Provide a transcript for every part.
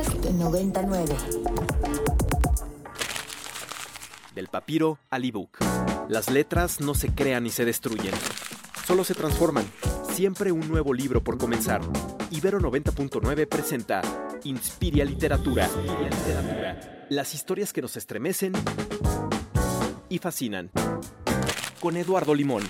Podcast 99. Del papiro al ebook. Las letras no se crean ni se destruyen, solo se transforman. Siempre un nuevo libro por comenzar. Ibero 90.9 presenta Inspiria Literatura. Las historias que nos estremecen y fascinan. Con Eduardo Limón.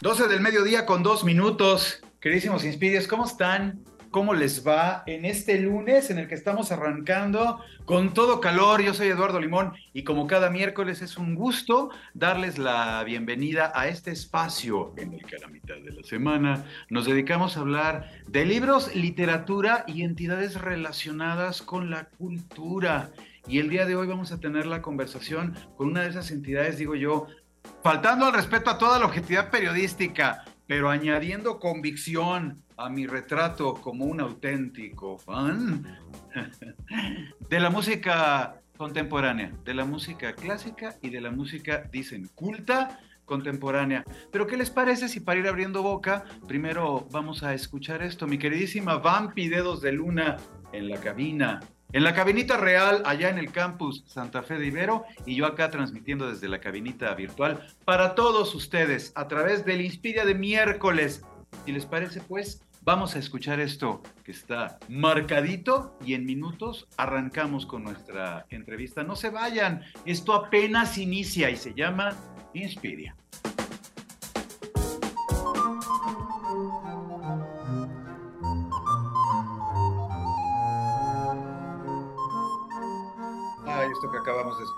12 del mediodía con dos minutos. Queridísimos Inspirias, ¿cómo están? ¿Cómo les va en este lunes en el que estamos arrancando con todo calor? Yo soy Eduardo Limón y como cada miércoles es un gusto darles la bienvenida a este espacio en el que a la mitad de la semana nos dedicamos a hablar de libros, literatura y entidades relacionadas con la cultura. Y el día de hoy vamos a tener la conversación con una de esas entidades, digo yo, faltando al respeto a toda la objetividad periodística, pero añadiendo convicción a mi retrato como un auténtico fan de la música contemporánea, de la música clásica y de la música, dicen, culta contemporánea. Pero ¿qué les parece si para ir abriendo boca, primero vamos a escuchar esto? Mi queridísima Vampi Dedos de Luna en la cabina. En la cabinita real, allá en el campus Santa Fe de Ibero, y yo acá transmitiendo desde la cabinita virtual para todos ustedes a través del Inspiria de miércoles. Si les parece, pues, vamos a escuchar esto que está marcadito y en minutos arrancamos con nuestra entrevista. No se vayan, esto apenas inicia y se llama Inspiria.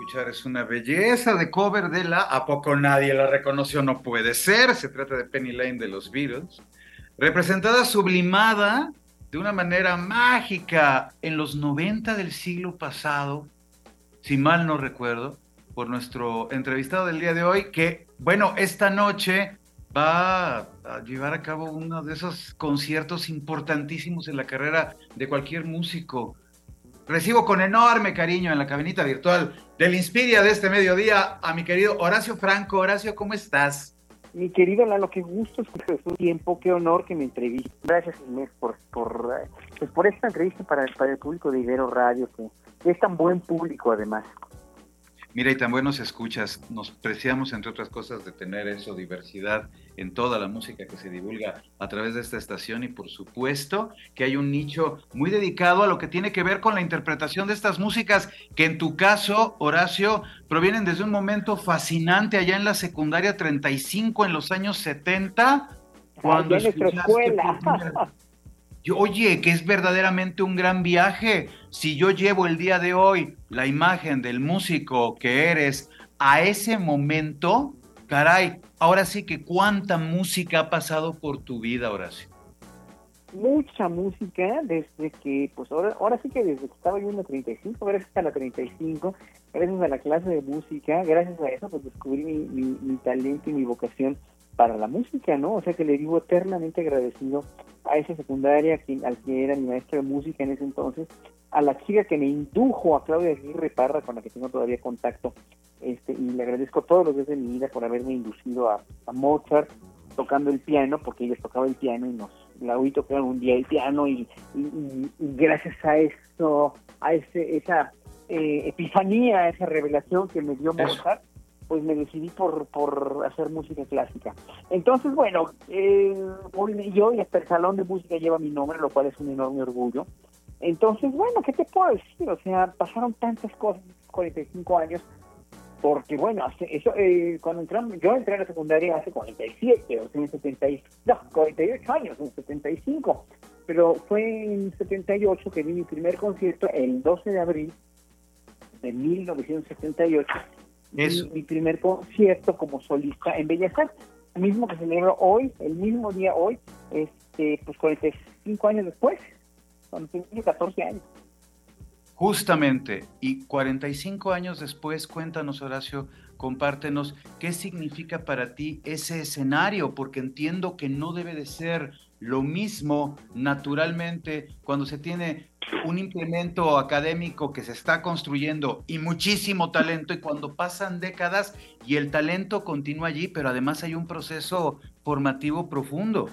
Escuchar es una belleza de cover de la ¿A poco nadie la reconoció? No puede ser. Se trata de Penny Lane de los Beatles. Representada sublimada de una manera mágica en los 90 del siglo pasado, si mal no recuerdo, por nuestro entrevistado del día de hoy, que, bueno, esta noche va a llevar a cabo uno de esos conciertos importantísimos en la carrera de cualquier músico Recibo con enorme cariño en la cabinita virtual del Inspiria de este mediodía a mi querido Horacio Franco. Horacio, ¿cómo estás? Mi querido Lalo, qué gusto escuchar su tiempo, qué honor que me entreviste. Gracias Inés por, por, pues por esta entrevista para, para el público de Ibero Radio, que es tan buen público además. Mira, y tan buenos escuchas. Nos preciamos, entre otras cosas, de tener eso, diversidad en toda la música que se divulga a través de esta estación y por supuesto que hay un nicho muy dedicado a lo que tiene que ver con la interpretación de estas músicas que en tu caso, Horacio, provienen desde un momento fascinante allá en la secundaria 35 en los años 70. Cuando en nuestra oye, que es verdaderamente un gran viaje. Si yo llevo el día de hoy la imagen del músico que eres a ese momento, caray, ahora sí que cuánta música ha pasado por tu vida, Horacio. Mucha música desde que, pues ahora, ahora sí que desde que estaba yo en la 35, gracias a la 35, gracias a la clase de música, gracias a eso, pues descubrí mi talento y mi vocación para la música, ¿no? O sea que le vivo eternamente agradecido a esa secundaria al que era mi maestro de música en ese entonces, a la chica que me indujo, a Claudia Aguirre Parra, con la que tengo todavía contacto, este, y le agradezco todos los días de mi vida por haberme inducido a, Mozart tocando el piano, porque ella tocaba el piano y nos la oí tocar un día el piano y, gracias a eso, a ese, esa eh, epifanía, a esa revelación que me dio Mozart, pues me decidí por, por hacer música clásica. Entonces, bueno, eh, yo y hasta el Salón de Música lleva mi nombre, lo cual es un enorme orgullo. Entonces, bueno, ¿qué te puedo decir? O sea, pasaron tantas cosas, 45 años, porque bueno, eso, eh, cuando entramos, yo entré a la secundaria hace 47, o sea, en 70, no, 48 años, en 75, pero fue en 78 que vi mi primer concierto, el 12 de abril de 1978, mi, primer concierto como solista en Bellas Artes, mismo que celebro hoy, el mismo día hoy, este, pues 45 años después, cuando tenía 14 años. Justamente, y 45 años después, cuéntanos Horacio, compártenos qué significa para ti ese escenario, porque entiendo que no debe de ser lo mismo naturalmente cuando se tiene un implemento académico que se está construyendo y muchísimo talento y cuando pasan décadas y el talento continúa allí, pero además hay un proceso formativo profundo.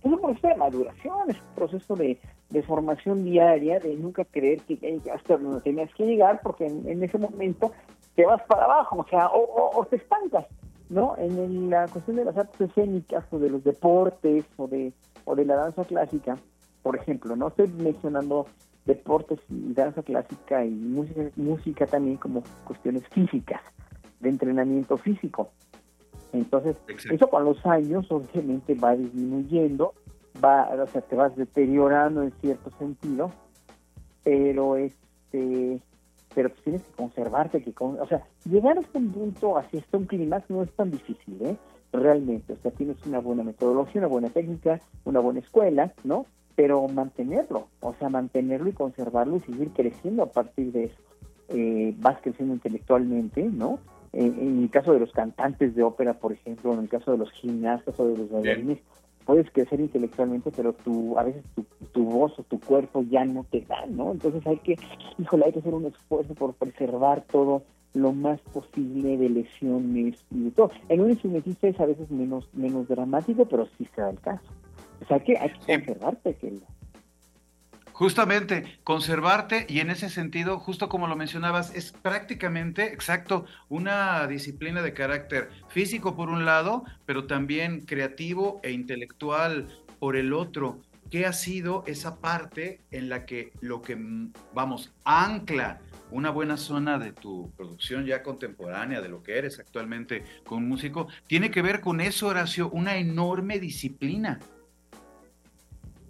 Es un proceso de maduración, es un proceso de, de formación diaria, de nunca creer que hasta donde tenías que llegar, porque en, ese momento te vas para abajo, o sea, o, te estancas, ¿no? En la cuestión de las artes escénicas o de los deportes o de, o de la danza clásica, por ejemplo, no estoy mencionando deportes y danza clásica y música, música también como cuestiones físicas, de entrenamiento físico. Entonces, eso con los años obviamente va disminuyendo, va, o sea, te vas deteriorando en cierto sentido, pero este pero pues tienes que conservarte, que o sea, llegar a este punto, hacia este un clima no es tan difícil, ¿eh? Realmente, o sea, tienes una buena metodología, una buena técnica, una buena escuela, ¿no? Pero mantenerlo, o sea, mantenerlo y conservarlo y seguir creciendo a partir de eso. Eh, vas creciendo intelectualmente, ¿no? en el caso de los cantantes de ópera, por ejemplo, en el caso de los gimnastas o de los bailarines, puedes crecer intelectualmente, pero tu, a veces tu, tu, voz o tu cuerpo ya no te da, ¿no? Entonces hay que, híjole, hay que hacer un esfuerzo por preservar todo lo más posible de lesiones y de todo. En un instrumentista es a veces menos menos dramático, pero sí se da el caso. O sea, que hay que conservarte, que Justamente, conservarte y en ese sentido, justo como lo mencionabas, es prácticamente, exacto, una disciplina de carácter físico por un lado, pero también creativo e intelectual por el otro. ¿Qué ha sido esa parte en la que lo que, mm, vamos, ancla una buena zona de tu producción ya contemporánea, de lo que eres actualmente con músico, tiene que ver con eso, Horacio, una enorme disciplina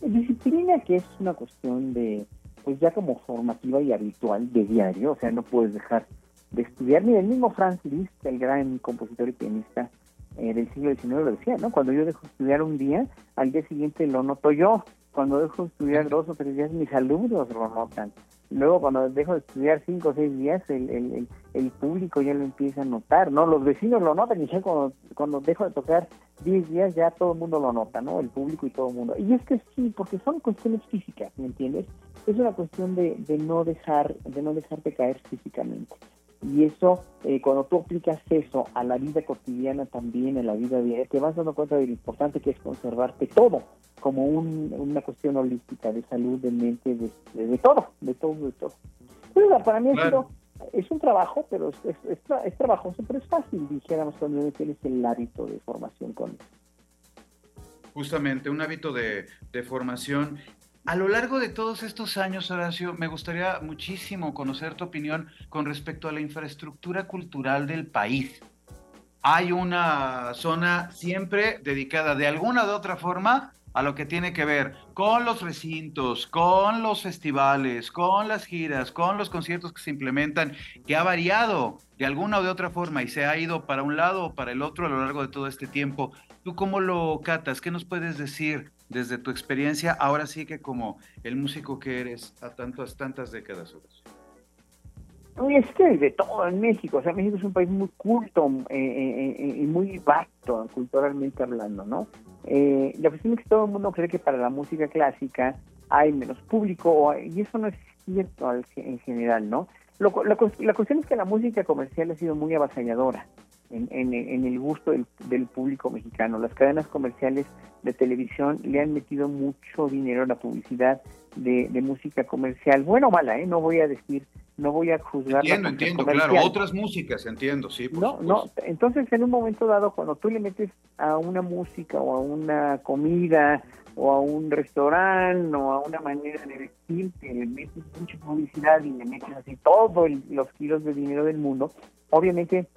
Disciplina que es una cuestión de, pues ya como formativa y habitual de diario, o sea, no puedes dejar de estudiar. Mira, el mismo Franz Liszt, el gran compositor y pianista eh, del siglo XIX, lo decía, ¿no? Cuando yo dejo de estudiar un día, al día siguiente lo noto yo. Cuando dejo de estudiar dos o tres días, mis alumnos lo notan. Luego, cuando dejo de estudiar cinco o seis días, el, el, el, público ya lo empieza a notar, ¿no? Los vecinos lo notan y ya cuando, cuando dejo de tocar diez días, ya todo el mundo lo nota, ¿no? El público y todo el mundo. Y es que sí, porque son cuestiones físicas, ¿me entiendes? Es una cuestión de, de no dejar, de no dejarte caer físicamente. Y eso, eh, cuando tú aplicas eso a la vida cotidiana también, a la vida diaria, te vas dando cuenta de lo importante que es conservarte todo, como una cuestión holística de salud, de mente, de, todo, de todo, de todo. para mí es un trabajo, pero es, es, es, trabajoso, pero es fácil, dijéramos, cuando tienes el hábito de formación con Justamente, un hábito de, de formación a lo largo de todos estos años, Horacio, me gustaría muchísimo conocer tu opinión con respecto a la infraestructura cultural del país. Hay una zona siempre dedicada de alguna de otra forma a lo que tiene que ver con los recintos, con los festivales, con las giras, con los conciertos que se implementan, que ha variado de alguna o de otra forma y se ha ido para un lado o para el otro a lo largo de todo este tiempo. ¿Tú cómo lo catas? ¿Qué nos puedes decir desde tu experiencia, ahora sí que como el músico que eres a tantas, tantas décadas? Es que de todo en México, o sea, México es un país muy culto eh, eh, eh, y muy vasto culturalmente hablando, ¿no? La cuestión es que todo el mundo cree que para la música clásica hay menos público y eso no es cierto en general, ¿no? la, la, cuestión es que la música comercial ha sido muy avasalladora en, el gusto del, público mexicano. Las cadenas comerciales de televisión le han metido mucho dinero a la publicidad de, música comercial, bueno o mala, ¿eh? no voy a decir, no voy a juzgar. Entiendo, entiendo, claro, otras músicas, entiendo, sí. no, no, entonces en un momento dado, cuando tú le metes a una música o a una comida o a un restaurante o a una manera de vestir, que le metes mucha publicidad y le metes así todos los kilos de dinero del mundo, obviamente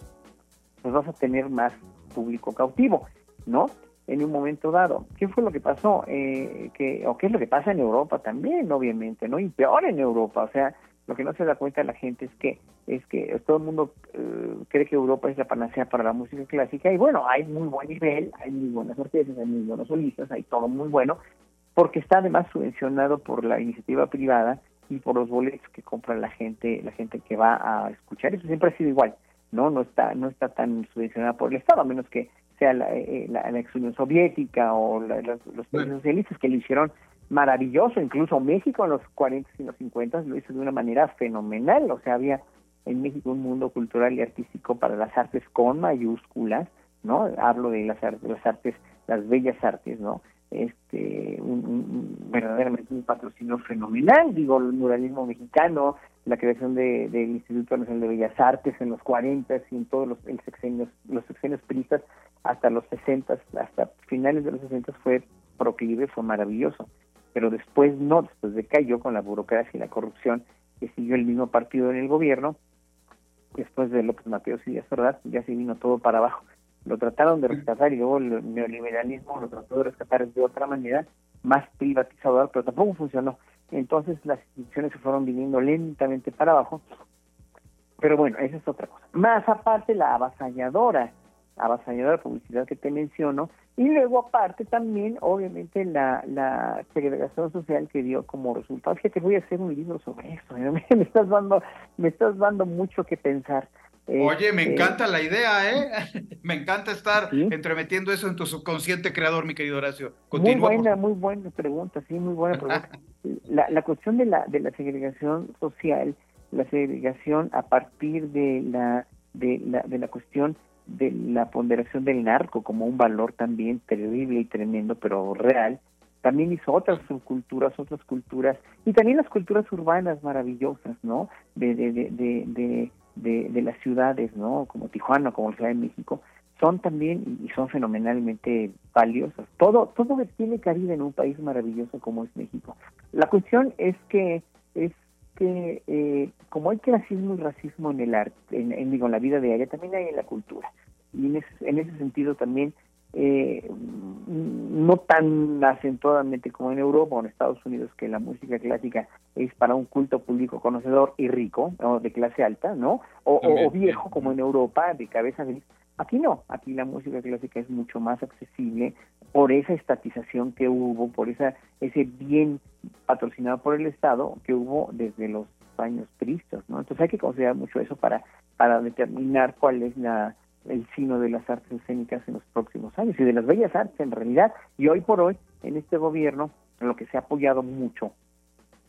pues vas a tener más público cautivo, ¿no? En un momento dado. ¿Qué fue lo que pasó? Eh, que, o qué es lo que pasa en Europa también, obviamente, ¿no? Y peor en Europa, o sea, lo que no se da cuenta la gente es que es que todo el mundo eh, cree que Europa es la panacea para la música clásica y bueno, hay muy buen nivel, hay muy buenas orquestas, hay muy buenos solistas, hay todo muy bueno, porque está además subvencionado por la iniciativa privada y por los boletos que compra la gente, la gente que va a escuchar, eso siempre ha sido igual. ¿No? No está, no está tan subvencionada por el Estado, a menos que sea la, eh, la, ex Unión Soviética o los países socialistas que lo hicieron maravilloso, incluso México en los 40 y los 50 lo hizo de una manera fenomenal, o sea, había en México un mundo cultural y artístico para las artes con mayúsculas, ¿no? Hablo de las artes, las artes, las bellas artes, ¿no? este un, verdaderamente un patrocinio fenomenal, digo, el muralismo mexicano, la creación de, del Instituto Nacional de Bellas Artes en los 40 y en todos los sexenios, los sexenios pristas hasta los 60, hasta finales de los 60 fue proclive, fue maravilloso, pero después no, después decayó con la burocracia y la corrupción que siguió el mismo partido en el gobierno, después de López Mateos y Díaz Ordaz, ya se vino todo para abajo. Lo trataron de rescatar y luego el neoliberalismo lo trató de rescatar de otra manera, más privatizador, pero tampoco funcionó. Entonces las instituciones se fueron viniendo lentamente para abajo. Pero bueno, esa es otra cosa. Más aparte la avasalladora, avasalladora publicidad que te menciono, y luego aparte también, obviamente, la, la segregación social que dio como resultado. Fíjate, voy a hacer un libro sobre eso. Me estás dando, me estás dando mucho que pensar. Oye, me este, encanta la idea, ¿eh? me encanta estar entremetiendo eso en tu subconsciente creador, mi querido Horacio. Muy buena, muy buena pregunta, sí, muy buena pregunta. la, la cuestión de la, de la segregación social, la segregación a partir de la, de la, de la cuestión de la ponderación del narco como un valor también terrible y tremendo, pero real, también hizo otras subculturas, otras culturas, y también las culturas urbanas maravillosas, ¿no? de, de, de, de de, de las ciudades, ¿no? Como Tijuana, como la Ciudad de México, son también y son fenomenalmente valiosas. Todo, todo tiene cabida en un país maravilloso como es México. La cuestión es que es que eh, como hay clasismo y racismo en el arte, en, en, digo, en la vida diaria, también hay en la cultura. Y en ese, en ese sentido también eh, no tan acentuadamente como en Europa o en Estados Unidos, que la música clásica es para un culto público conocedor y rico, de clase alta, ¿no? O, viejo como en Europa, de cabeza gris. Aquí no, aquí la música clásica es mucho más accesible por esa estatización que hubo, por esa ese bien patrocinado por el Estado que hubo desde los años tristes, ¿no? Entonces hay que considerar mucho eso para para determinar cuál es la el sino de las artes escénicas en los próximos años y de las bellas artes en realidad. Y hoy por hoy, en este gobierno, lo que se ha apoyado mucho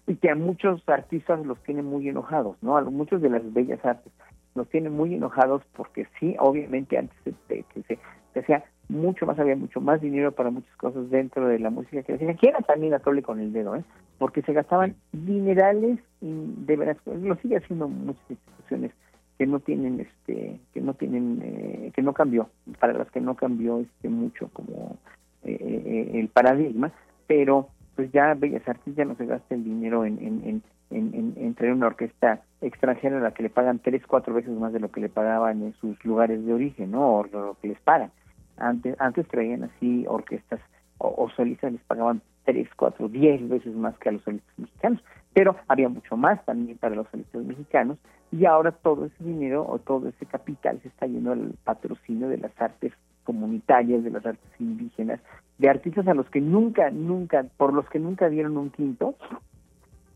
y que a muchos artistas los tiene muy enojados, ¿no? A muchos de las bellas artes los tienen muy enojados porque sí, obviamente antes de que se, se hacía mucho más, había mucho más dinero para muchas cosas dentro de la música que decían, que era también a tole con el dedo, ¿eh? Porque se gastaban dinerales y de veras, lo sigue haciendo muchas instituciones que no tienen este que no tienen eh, que no cambió para las que no cambió este mucho como eh, eh, el paradigma pero pues ya Bellas Artes ya no se gasta el dinero en, en, en, en, traer una orquesta extranjera a la que le pagan tres cuatro veces más de lo que le pagaban en sus lugares de origen no o lo que les pagan antes antes traían así orquestas o, o solistas les pagaban tres cuatro diez veces más que a los solistas mexicanos pero había mucho más también para los solistas mexicanos y ahora todo ese dinero o todo ese capital se está yendo al patrocinio de las artes comunitarias, de las artes indígenas, de artistas a los que nunca, nunca, por los que nunca dieron un quinto,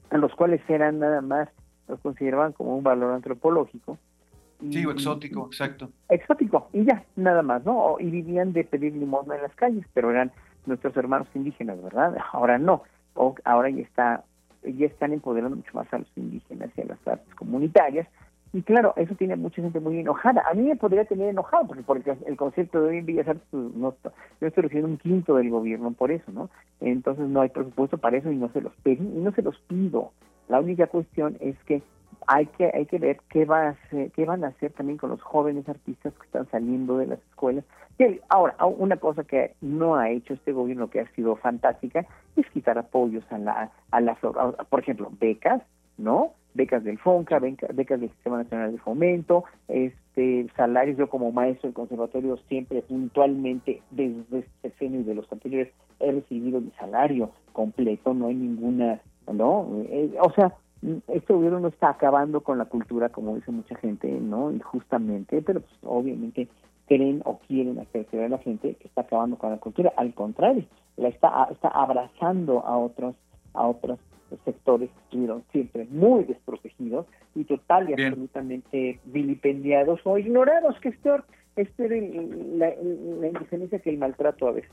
a los cuales eran nada más, los consideraban como un valor antropológico. sí, o exótico, exacto. Exótico, y ya, nada más, ¿no? Y vivían de pedir limosna en las calles, pero eran nuestros hermanos indígenas, ¿verdad? Ahora no, o ahora ya está ya están empoderando mucho más a los indígenas y a las artes comunitarias. Y claro, eso tiene mucha gente muy enojada. A mí me podría tener enojado, porque, porque el concepto de hoy en Bellas Artes, pues, no, yo estoy recibiendo un quinto del gobierno por eso, ¿no? Entonces no hay presupuesto para eso y no se los pedí y no se los pido. La única cuestión es que hay que hay que ver qué va a hacer, qué van a hacer también con los jóvenes artistas que están saliendo de las escuelas. ahora, una cosa que no ha hecho este gobierno que ha sido fantástica es quitar apoyos a la a la por ejemplo, becas, ¿no? Becas del FONCA, becas, del Sistema Nacional de Fomento, este salarios yo como maestro del conservatorio siempre puntualmente desde este año y de los anteriores he recibido mi salario completo, no hay ninguna, ¿no? Eh, o sea, este gobierno no está acabando con la cultura como dice mucha gente, ¿no? Injustamente, pero pues, obviamente creen o quieren hacer creer a la gente que está acabando con la cultura. Al contrario, la está, está abrazando a otros, a otros sectores que estuvieron siempre muy desprotegidos y total y absolutamente vilipendiados o ignorados, que es peor, es la, la indigencia que el maltrato a veces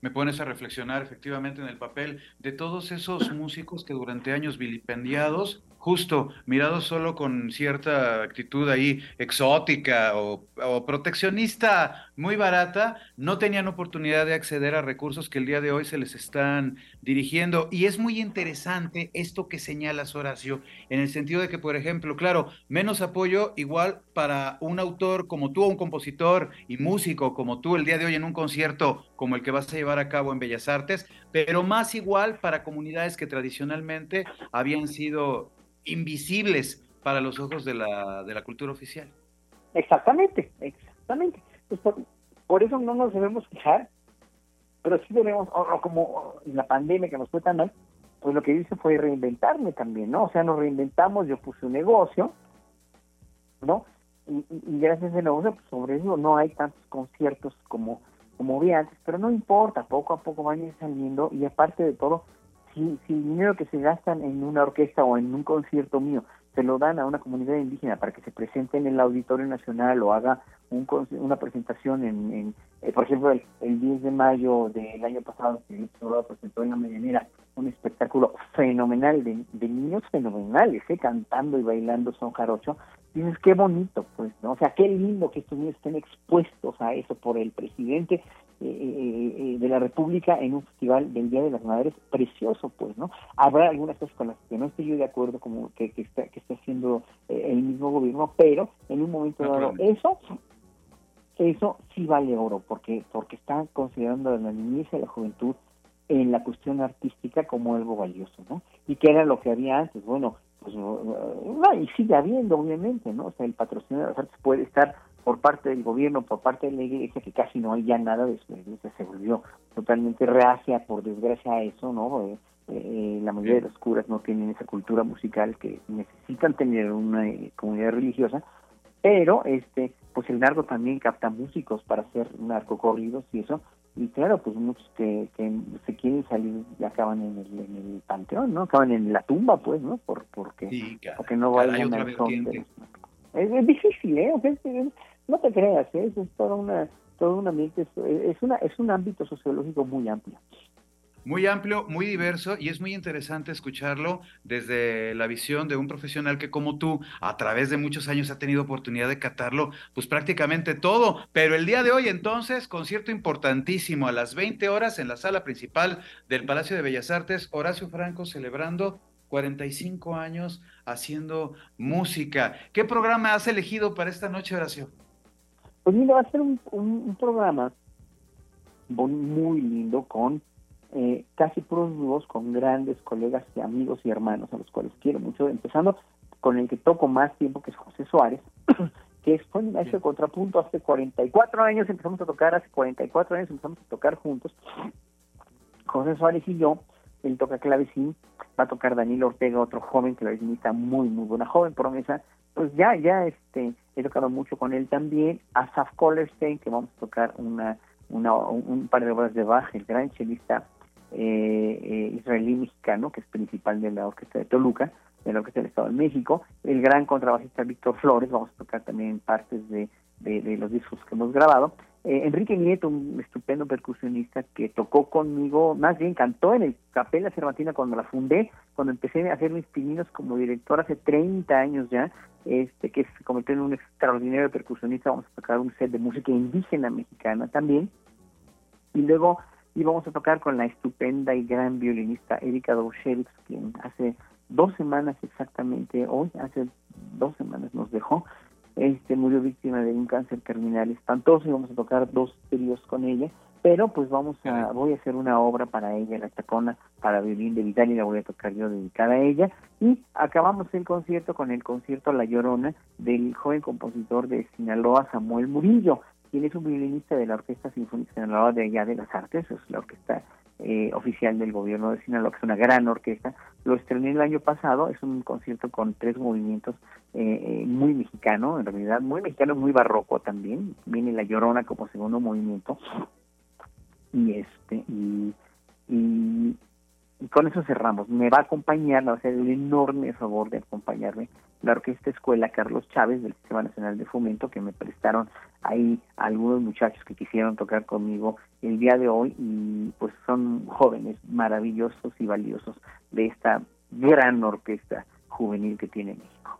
me pones a reflexionar efectivamente en el papel de todos esos músicos que durante años vilipendiados, justo mirados solo con cierta actitud ahí exótica o, proteccionista muy barata, no tenían oportunidad de acceder a recursos que el día de hoy se les están dirigiendo. Y es muy interesante esto que señalas, Horacio, en el sentido de que, por ejemplo, claro, menos apoyo igual para un autor como tú, un compositor y músico como tú el día de hoy en un concierto como el que vas a llevar a cabo en Bellas Artes, pero más igual para comunidades que tradicionalmente habían sido invisibles para los ojos de la, de la cultura oficial. Exactamente, exactamente. Pues por, eso no nos debemos fijar, pero sí debemos, o, como la pandemia que nos fue tan mal, pues lo que hice fue reinventarme también, ¿no? O sea, nos reinventamos, yo puse un negocio, ¿no? Y, gracias a ese negocio, pues sobre eso no hay tantos conciertos como, como había antes, pero no importa, poco a poco van a ir saliendo y aparte de todo, si, si el dinero que se gastan en una orquesta o en un concierto mío se lo dan a una comunidad indígena para que se presente en el Auditorio Nacional o haga un, una presentación en, eh, por ejemplo, el, 10 de mayo del año pasado, que el presentó en la mañanera un espectáculo fenomenal de, niños fenomenales, ¿eh? cantando y bailando son jarocho, dices, qué bonito, pues, ¿no? O sea, qué lindo que estos niños estén expuestos a eso por el presidente eh, eh, de la República en un festival del Día de las Madres precioso, pues, ¿no? Habrá algunas cosas con las que no estoy yo de acuerdo, como que, que, está, que está haciendo el mismo gobierno, pero en un momento dado, eso eso sí vale oro, porque porque están considerando a la niñez y a la juventud en la cuestión artística como algo valioso, ¿no? Y que era lo que había antes, bueno, pues no, y sigue habiendo, obviamente, ¿no? O sea, el patrocinio de las artes puede estar por parte del gobierno, por parte de la iglesia, que casi no hay ya nada de eso. La iglesia se volvió totalmente reacia, por desgracia, a eso, ¿no? Eh, eh, la mayoría de los curas no tienen esa cultura musical que necesitan tener una eh, comunidad religiosa, pero este pues el narco también capta músicos para hacer narcocorridos y eso, y claro, pues muchos que, que se quieren salir y acaban en el, en el panteón, ¿no? Acaban en la tumba, pues, ¿no? Por, porque, porque no vayan al son de es, difícil, ¿eh? no te creas, ¿eh? es toda una, todo un ambiente, es, una, es un ámbito sociológico muy amplio. Muy amplio, muy diverso y es muy interesante escucharlo desde la visión de un profesional que como tú a través de muchos años ha tenido oportunidad de catarlo pues prácticamente todo. Pero el día de hoy entonces, concierto importantísimo a las 20 horas en la sala principal del Palacio de Bellas Artes, Horacio Franco celebrando 45 años haciendo música. ¿Qué programa has elegido para esta noche, Horacio? Pues mira, va a ser un, programa muy lindo con eh, casi puros dúos con grandes colegas y amigos y hermanos a los cuales quiero mucho, empezando con el que toco más tiempo, que es José Suárez, que es fue ese contrapunto hace 44 años empezamos a tocar, hace 44 años empezamos a tocar juntos, José Suárez y yo, él toca clavecín, va a tocar Daniel Ortega, otro joven clavecinista muy, muy buena, joven promesa, pues ya, ya este, he tocado mucho con él también, Asaf Kollerstein, que vamos a tocar una, una, un par de obras de Bach, el gran chelista eh, eh, israelí mexicano, que es principal de la orquesta de Toluca, de la orquesta del Estado de México, el gran contrabajista Víctor Flores, vamos a tocar también partes de, de los discos que hemos grabado, eh, Enrique Nieto, un estupendo percusionista que tocó conmigo, más bien cantó en el Capella Cervantina cuando la fundé, cuando empecé a hacer mis pininos como director hace 30 años ya, este que se convirtió en un extraordinario percusionista, vamos a tocar un set de música indígena mexicana también, y luego íbamos a tocar con la estupenda y gran violinista Erika Dovshevich, quien hace dos semanas exactamente, hoy, hace dos semanas nos dejó, este murió víctima de un cáncer terminal espantoso y vamos a tocar dos tríos con ella. Pero pues vamos a voy a hacer una obra para ella la chacona para violín de Vidal y la voy a tocar yo dedicada a ella. Y acabamos el concierto con el concierto La Llorona del joven compositor de Sinaloa Samuel Murillo quien es un violinista de la Orquesta Sinfónica Sinaloa de allá de las Artes es la orquesta eh, oficial del gobierno de Sinaloa, que es una gran orquesta. Lo estrené el año pasado, es un concierto con tres movimientos eh, eh, muy mexicano, en realidad, muy mexicano, muy barroco también. Viene La Llorona como segundo movimiento. Y este, y y con eso cerramos. Me va a acompañar, va a hacer el enorme favor de acompañarme la Orquesta Escuela Carlos Chávez del Sistema Nacional de Fomento, que me prestaron ahí algunos muchachos que quisieron tocar conmigo el día de hoy y pues son jóvenes maravillosos y valiosos de esta gran orquesta juvenil que tiene México.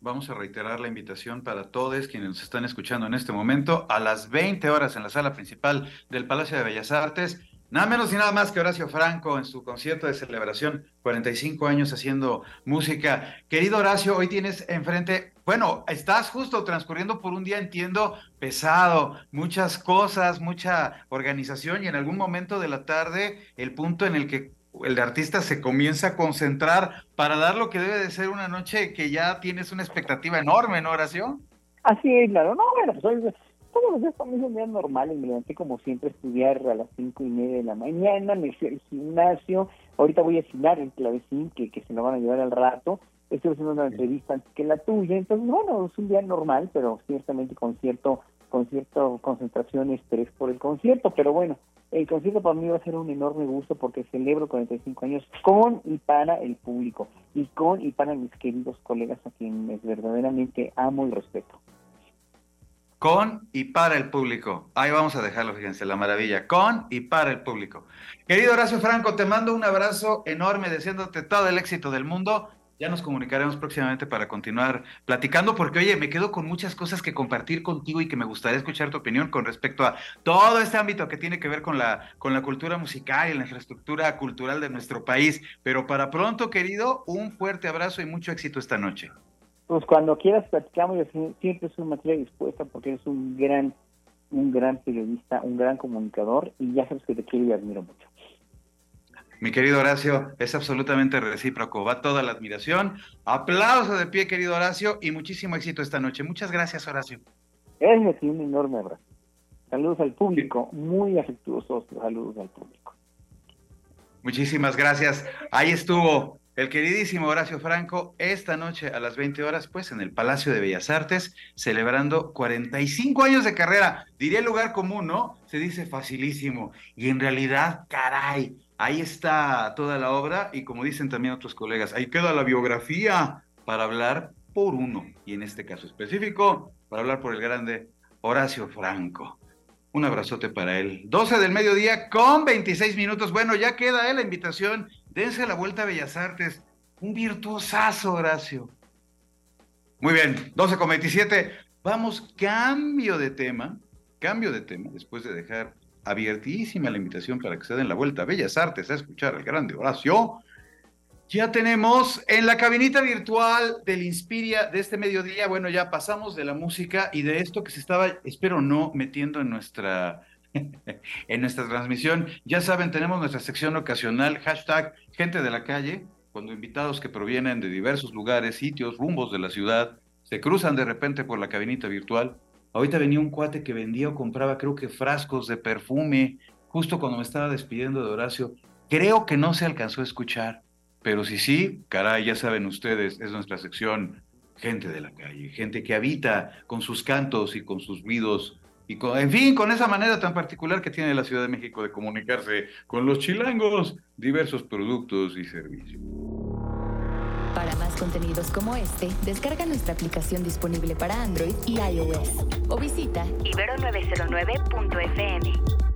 vamos a reiterar la invitación para todos quienes nos están escuchando en este momento a las 20 horas en la sala principal del Palacio de Bellas Artes. Nada menos y nada más que Horacio Franco en su concierto de celebración, 45 años haciendo música. Querido Horacio, hoy tienes enfrente, bueno, estás justo transcurriendo por un día, entiendo, pesado, muchas cosas, mucha organización y en algún momento de la tarde el punto en el que el artista se comienza a concentrar para dar lo que debe de ser una noche que ya tienes una expectativa enorme, ¿no, Horacio? Así es, claro. No, bueno, pues todos los días para mí son días normales, me levanté como siempre a estudiar a las cinco y media de la mañana, me fui al gimnasio, ahorita voy a afinar el clavecín que, que se lo van a llevar al rato, estoy haciendo una entrevista antes que la tuya, entonces bueno, es un día normal, pero ciertamente con cierto, con cierta concentración y estrés por el concierto, pero bueno, el concierto para mí va a ser un enorme gusto porque celebro 45 años con y para el público y con y para mis queridos colegas a quienes verdaderamente amo y respeto con y para el público. Ahí vamos a dejarlo, fíjense, la maravilla, con y para el público. Querido Horacio Franco, te mando un abrazo enorme, deseándote todo el éxito del mundo. Ya nos comunicaremos próximamente para continuar platicando, porque oye, me quedo con muchas cosas que compartir contigo y que me gustaría escuchar tu opinión con respecto a todo este ámbito que tiene que ver con la, con la cultura musical y la infraestructura cultural de nuestro país. Pero para pronto, querido, un fuerte abrazo y mucho éxito esta noche. Pues cuando quieras platicamos, yo siempre soy materia dispuesta porque eres un gran, un gran periodista, un gran comunicador y ya sabes que te quiero y admiro mucho. Mi querido Horacio, es absolutamente recíproco, va toda la admiración. Aplauso de pie, querido Horacio, y muchísimo éxito esta noche. Muchas gracias, Horacio. Es un enorme abrazo. Saludos al público, muy afectuosos saludos al público. Muchísimas gracias. Ahí estuvo el queridísimo Horacio Franco, esta noche a las 20 horas, pues en el Palacio de Bellas Artes, celebrando 45 años de carrera. Diría lugar común, ¿no? Se dice facilísimo. Y en realidad, caray, ahí está toda la obra y como dicen también otros colegas, ahí queda la biografía para hablar por uno. Y en este caso específico, para hablar por el grande Horacio Franco. Un abrazote para él. 12 del mediodía con 26 minutos. Bueno, ya queda ¿eh? la invitación dense la vuelta a Bellas Artes. Un virtuosazo, Horacio. Muy bien, 12 con 27. Vamos, cambio de tema, cambio de tema, después de dejar abiertísima la invitación para que se den la vuelta a Bellas Artes a escuchar al grande Horacio. Ya tenemos en la cabinita virtual del Inspiria de este mediodía, bueno, ya pasamos de la música y de esto que se estaba, espero no, metiendo en nuestra en nuestra transmisión. Ya saben, tenemos nuestra sección ocasional, hashtag gente de la calle, cuando invitados que provienen de diversos lugares, sitios, rumbos de la ciudad, se cruzan de repente por la cabinita virtual. Ahorita venía un cuate que vendía o compraba, creo que frascos de perfume, justo cuando me estaba despidiendo de Horacio. Creo que no se alcanzó a escuchar, pero si sí, caray, ya saben ustedes, es nuestra sección gente de la calle, gente que habita con sus cantos y con sus ruidos y en fin, con esa manera tan particular que tiene la Ciudad de México de comunicarse con los chilangos, diversos productos y servicios. Para más contenidos como este, descarga nuestra aplicación disponible para Android y iOS o visita ibero909.fm.